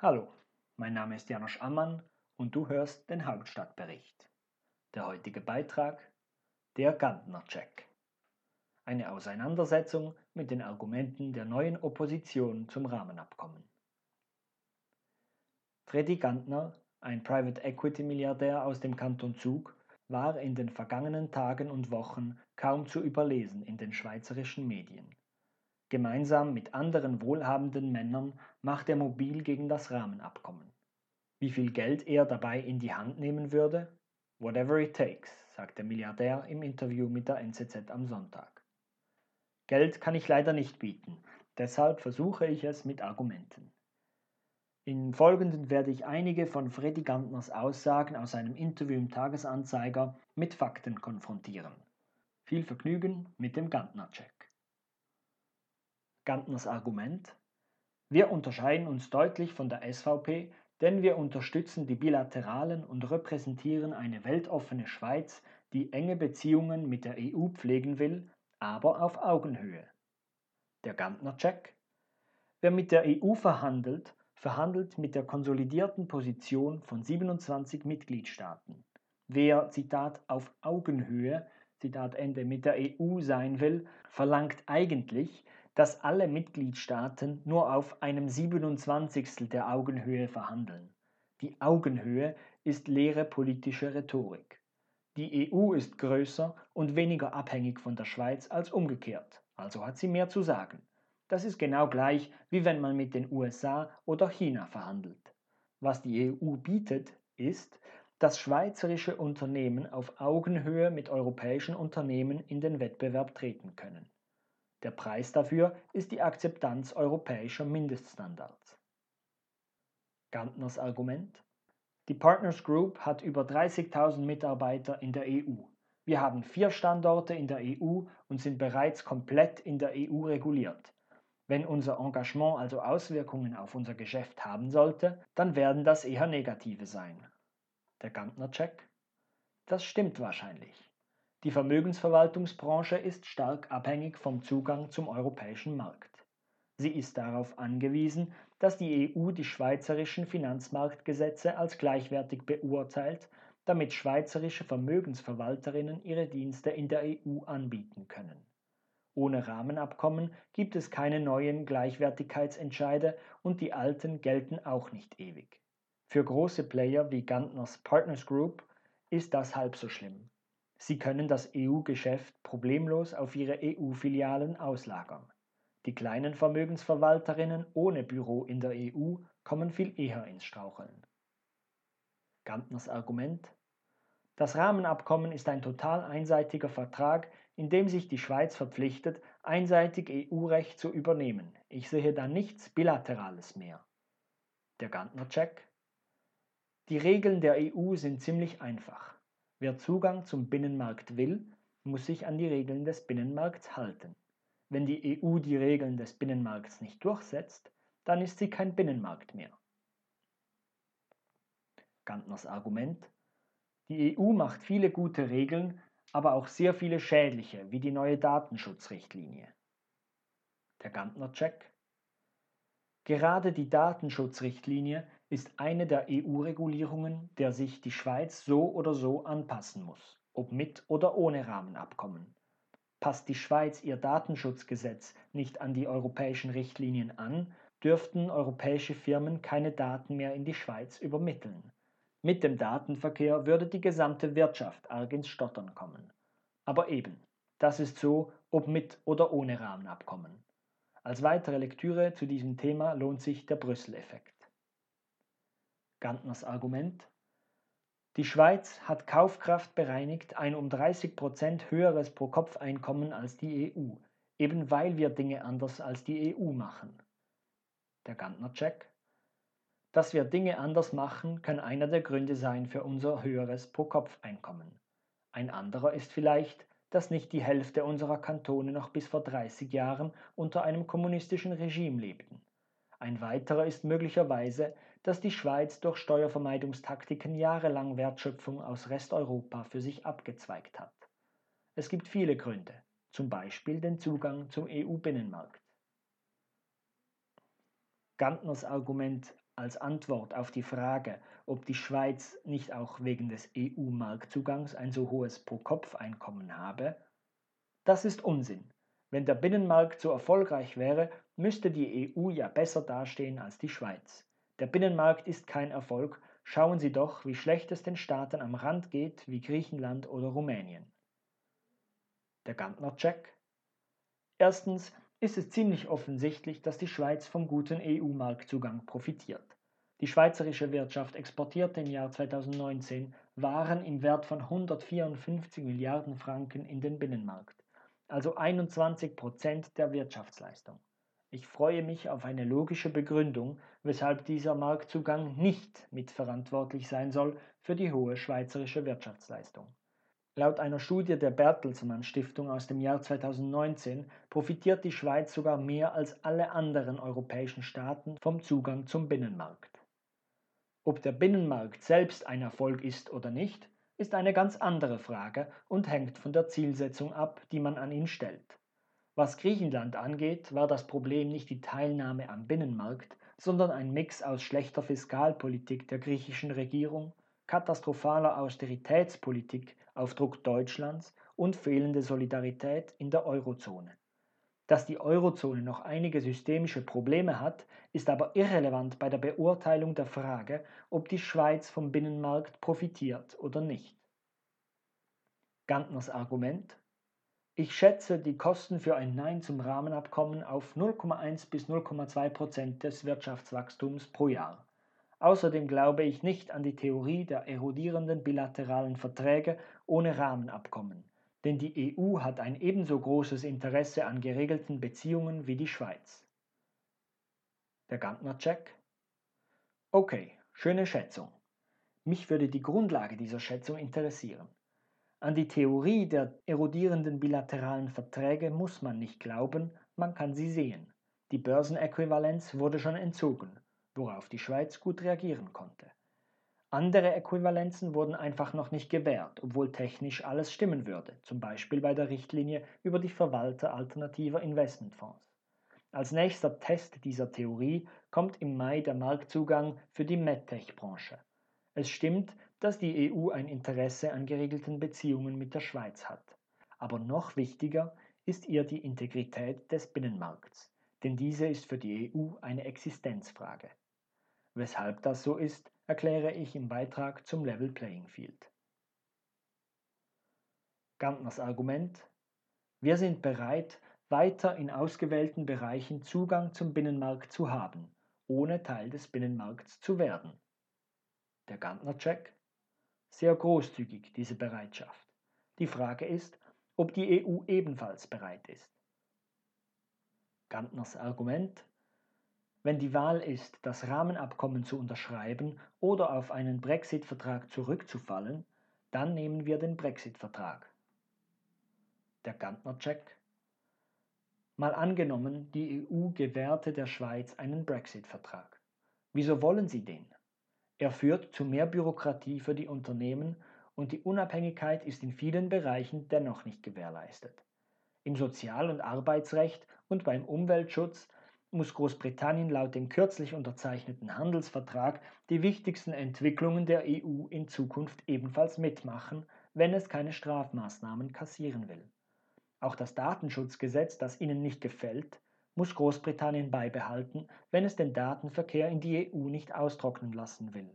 Hallo, mein Name ist Janosch Ammann und du hörst den Hauptstadtbericht. Der heutige Beitrag Der Gantner-Check. Eine Auseinandersetzung mit den Argumenten der neuen Opposition zum Rahmenabkommen. Freddy Gantner, ein Private Equity Milliardär aus dem Kanton Zug, war in den vergangenen Tagen und Wochen kaum zu überlesen in den schweizerischen Medien. Gemeinsam mit anderen wohlhabenden Männern macht er mobil gegen das Rahmenabkommen. Wie viel Geld er dabei in die Hand nehmen würde? Whatever it takes, sagt der Milliardär im Interview mit der NZZ am Sonntag. Geld kann ich leider nicht bieten, deshalb versuche ich es mit Argumenten. Im Folgenden werde ich einige von Freddy Gantners Aussagen aus einem Interview im Tagesanzeiger mit Fakten konfrontieren. Viel Vergnügen mit dem Gantner-Check. Gantners Argument Wir unterscheiden uns deutlich von der SVP, denn wir unterstützen die Bilateralen und repräsentieren eine weltoffene Schweiz, die enge Beziehungen mit der EU pflegen will, aber auf Augenhöhe. Der Gantner-Check Wer mit der EU verhandelt, verhandelt mit der konsolidierten Position von 27 Mitgliedstaaten. Wer, Zitat, auf Augenhöhe, Zitat Ende, mit der EU sein will, verlangt eigentlich, dass alle Mitgliedstaaten nur auf einem 27. der Augenhöhe verhandeln. Die Augenhöhe ist leere politische Rhetorik. Die EU ist größer und weniger abhängig von der Schweiz als umgekehrt, also hat sie mehr zu sagen. Das ist genau gleich, wie wenn man mit den USA oder China verhandelt. Was die EU bietet, ist, dass schweizerische Unternehmen auf Augenhöhe mit europäischen Unternehmen in den Wettbewerb treten können. Der Preis dafür ist die Akzeptanz europäischer Mindeststandards. Gantners Argument Die Partners Group hat über 30.000 Mitarbeiter in der EU. Wir haben vier Standorte in der EU und sind bereits komplett in der EU reguliert. Wenn unser Engagement also Auswirkungen auf unser Geschäft haben sollte, dann werden das eher negative sein. Der Gantner-Check? Das stimmt wahrscheinlich. Die Vermögensverwaltungsbranche ist stark abhängig vom Zugang zum europäischen Markt. Sie ist darauf angewiesen, dass die EU die schweizerischen Finanzmarktgesetze als gleichwertig beurteilt, damit schweizerische Vermögensverwalterinnen ihre Dienste in der EU anbieten können. Ohne Rahmenabkommen gibt es keine neuen Gleichwertigkeitsentscheide und die alten gelten auch nicht ewig. Für große Player wie Gantners Partners Group ist das halb so schlimm. Sie können das EU-Geschäft problemlos auf ihre EU-Filialen auslagern. Die kleinen Vermögensverwalterinnen ohne Büro in der EU kommen viel eher ins Straucheln. Gantners Argument Das Rahmenabkommen ist ein total einseitiger Vertrag, in dem sich die Schweiz verpflichtet, einseitig EU-Recht zu übernehmen. Ich sehe da nichts Bilaterales mehr. Der Gantner-Check. Die Regeln der EU sind ziemlich einfach. Wer Zugang zum Binnenmarkt will, muss sich an die Regeln des Binnenmarkts halten. Wenn die EU die Regeln des Binnenmarkts nicht durchsetzt, dann ist sie kein Binnenmarkt mehr. Gantners Argument. Die EU macht viele gute Regeln, aber auch sehr viele schädliche, wie die neue Datenschutzrichtlinie. Der Gantner-Check. Gerade die Datenschutzrichtlinie ist eine der EU-Regulierungen, der sich die Schweiz so oder so anpassen muss, ob mit oder ohne Rahmenabkommen. Passt die Schweiz ihr Datenschutzgesetz nicht an die europäischen Richtlinien an, dürften europäische Firmen keine Daten mehr in die Schweiz übermitteln. Mit dem Datenverkehr würde die gesamte Wirtschaft arg ins Stottern kommen. Aber eben, das ist so, ob mit oder ohne Rahmenabkommen. Als weitere Lektüre zu diesem Thema lohnt sich der Brüssel-Effekt. Gantners Argument Die Schweiz hat Kaufkraft bereinigt ein um 30 Prozent höheres Pro-Kopf-Einkommen als die EU, eben weil wir Dinge anders als die EU machen. Der Gantner-Check dass wir Dinge anders machen, kann einer der Gründe sein für unser höheres Pro-Kopf-Einkommen. Ein anderer ist vielleicht, dass nicht die Hälfte unserer Kantone noch bis vor 30 Jahren unter einem kommunistischen Regime lebten. Ein weiterer ist möglicherweise, dass die Schweiz durch Steuervermeidungstaktiken jahrelang Wertschöpfung aus Resteuropa für sich abgezweigt hat. Es gibt viele Gründe, zum Beispiel den Zugang zum EU-Binnenmarkt. Gantners Argument als Antwort auf die Frage, ob die Schweiz nicht auch wegen des EU-Marktzugangs ein so hohes Pro-Kopf-Einkommen habe? Das ist Unsinn. Wenn der Binnenmarkt so erfolgreich wäre, müsste die EU ja besser dastehen als die Schweiz. Der Binnenmarkt ist kein Erfolg, schauen Sie doch, wie schlecht es den Staaten am Rand geht, wie Griechenland oder Rumänien. Der Gantner-Check. Erstens ist es ziemlich offensichtlich, dass die Schweiz vom guten EU-Marktzugang profitiert. Die schweizerische Wirtschaft exportierte im Jahr 2019 Waren im Wert von 154 Milliarden Franken in den Binnenmarkt, also 21 Prozent der Wirtschaftsleistung. Ich freue mich auf eine logische Begründung, weshalb dieser Marktzugang nicht mitverantwortlich sein soll für die hohe schweizerische Wirtschaftsleistung. Laut einer Studie der Bertelsmann Stiftung aus dem Jahr 2019 profitiert die Schweiz sogar mehr als alle anderen europäischen Staaten vom Zugang zum Binnenmarkt. Ob der Binnenmarkt selbst ein Erfolg ist oder nicht, ist eine ganz andere Frage und hängt von der Zielsetzung ab, die man an ihn stellt. Was Griechenland angeht, war das Problem nicht die Teilnahme am Binnenmarkt, sondern ein Mix aus schlechter Fiskalpolitik der griechischen Regierung, katastrophaler Austeritätspolitik auf Druck Deutschlands und fehlende Solidarität in der Eurozone. Dass die Eurozone noch einige systemische Probleme hat, ist aber irrelevant bei der Beurteilung der Frage, ob die Schweiz vom Binnenmarkt profitiert oder nicht. Gantners Argument ich schätze die Kosten für ein Nein zum Rahmenabkommen auf 0,1 bis 0,2 Prozent des Wirtschaftswachstums pro Jahr. Außerdem glaube ich nicht an die Theorie der erodierenden bilateralen Verträge ohne Rahmenabkommen, denn die EU hat ein ebenso großes Interesse an geregelten Beziehungen wie die Schweiz. Der Gantner-Check? Okay, schöne Schätzung. Mich würde die Grundlage dieser Schätzung interessieren. An die Theorie der erodierenden bilateralen Verträge muss man nicht glauben, man kann sie sehen. Die Börsenäquivalenz wurde schon entzogen, worauf die Schweiz gut reagieren konnte. Andere Äquivalenzen wurden einfach noch nicht gewährt, obwohl technisch alles stimmen würde, zum Beispiel bei der Richtlinie über die Verwalter alternativer Investmentfonds. Als nächster Test dieser Theorie kommt im Mai der Marktzugang für die MedTech-Branche. Es stimmt, dass die EU ein Interesse an geregelten Beziehungen mit der Schweiz hat. Aber noch wichtiger ist ihr die Integrität des Binnenmarkts, denn diese ist für die EU eine Existenzfrage. Weshalb das so ist, erkläre ich im Beitrag zum Level Playing Field. Gantners Argument Wir sind bereit, weiter in ausgewählten Bereichen Zugang zum Binnenmarkt zu haben, ohne Teil des Binnenmarkts zu werden. Der Gantner-Check sehr großzügig, diese Bereitschaft. Die Frage ist, ob die EU ebenfalls bereit ist. Gantners Argument Wenn die Wahl ist, das Rahmenabkommen zu unterschreiben oder auf einen Brexit-Vertrag zurückzufallen, dann nehmen wir den Brexit-Vertrag. Der Gantner-Check Mal angenommen, die EU gewährte der Schweiz einen Brexit-Vertrag. Wieso wollen sie den? Er führt zu mehr Bürokratie für die Unternehmen und die Unabhängigkeit ist in vielen Bereichen dennoch nicht gewährleistet. Im Sozial- und Arbeitsrecht und beim Umweltschutz muss Großbritannien laut dem kürzlich unterzeichneten Handelsvertrag die wichtigsten Entwicklungen der EU in Zukunft ebenfalls mitmachen, wenn es keine Strafmaßnahmen kassieren will. Auch das Datenschutzgesetz, das ihnen nicht gefällt, muss Großbritannien beibehalten, wenn es den Datenverkehr in die EU nicht austrocknen lassen will.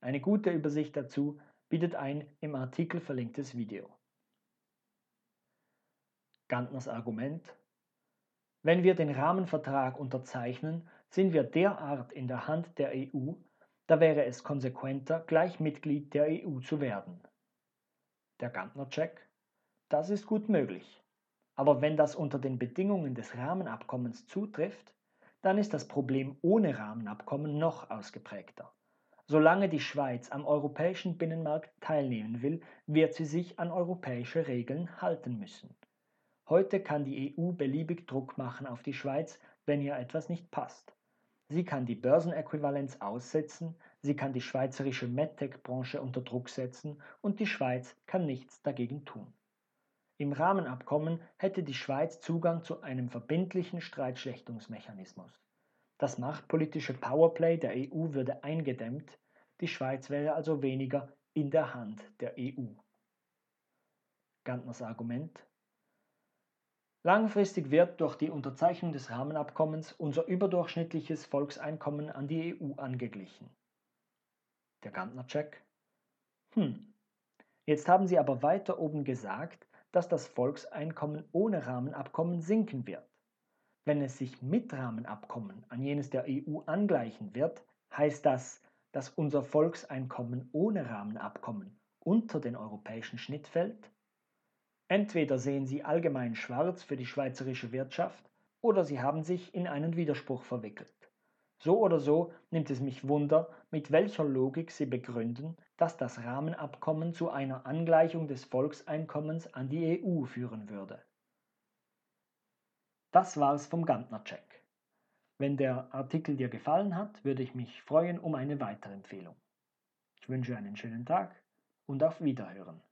Eine gute Übersicht dazu bietet ein im Artikel verlinktes Video. Gantners Argument Wenn wir den Rahmenvertrag unterzeichnen, sind wir derart in der Hand der EU, da wäre es konsequenter, gleich Mitglied der EU zu werden. Der Gantner-Check Das ist gut möglich. Aber wenn das unter den Bedingungen des Rahmenabkommens zutrifft, dann ist das Problem ohne Rahmenabkommen noch ausgeprägter. Solange die Schweiz am europäischen Binnenmarkt teilnehmen will, wird sie sich an europäische Regeln halten müssen. Heute kann die EU beliebig Druck machen auf die Schweiz, wenn ihr etwas nicht passt. Sie kann die Börsenäquivalenz aussetzen, sie kann die schweizerische MedTech-Branche unter Druck setzen und die Schweiz kann nichts dagegen tun. Im Rahmenabkommen hätte die Schweiz Zugang zu einem verbindlichen Streitschlichtungsmechanismus. Das machtpolitische Powerplay der EU würde eingedämmt, die Schweiz wäre also weniger in der Hand der EU. Gantners Argument Langfristig wird durch die Unterzeichnung des Rahmenabkommens unser überdurchschnittliches Volkseinkommen an die EU angeglichen. Der Gantner-Check. Hm. Jetzt haben Sie aber weiter oben gesagt, dass das Volkseinkommen ohne Rahmenabkommen sinken wird. Wenn es sich mit Rahmenabkommen an jenes der EU angleichen wird, heißt das, dass unser Volkseinkommen ohne Rahmenabkommen unter den europäischen Schnitt fällt? Entweder sehen Sie allgemein schwarz für die schweizerische Wirtschaft oder Sie haben sich in einen Widerspruch verwickelt. So oder so nimmt es mich Wunder, mit welcher Logik Sie begründen, dass das Rahmenabkommen zu einer Angleichung des Volkseinkommens an die EU führen würde. Das war's vom Gantner-Check. Wenn der Artikel dir gefallen hat, würde ich mich freuen um eine weitere Empfehlung. Ich wünsche einen schönen Tag und auf Wiederhören.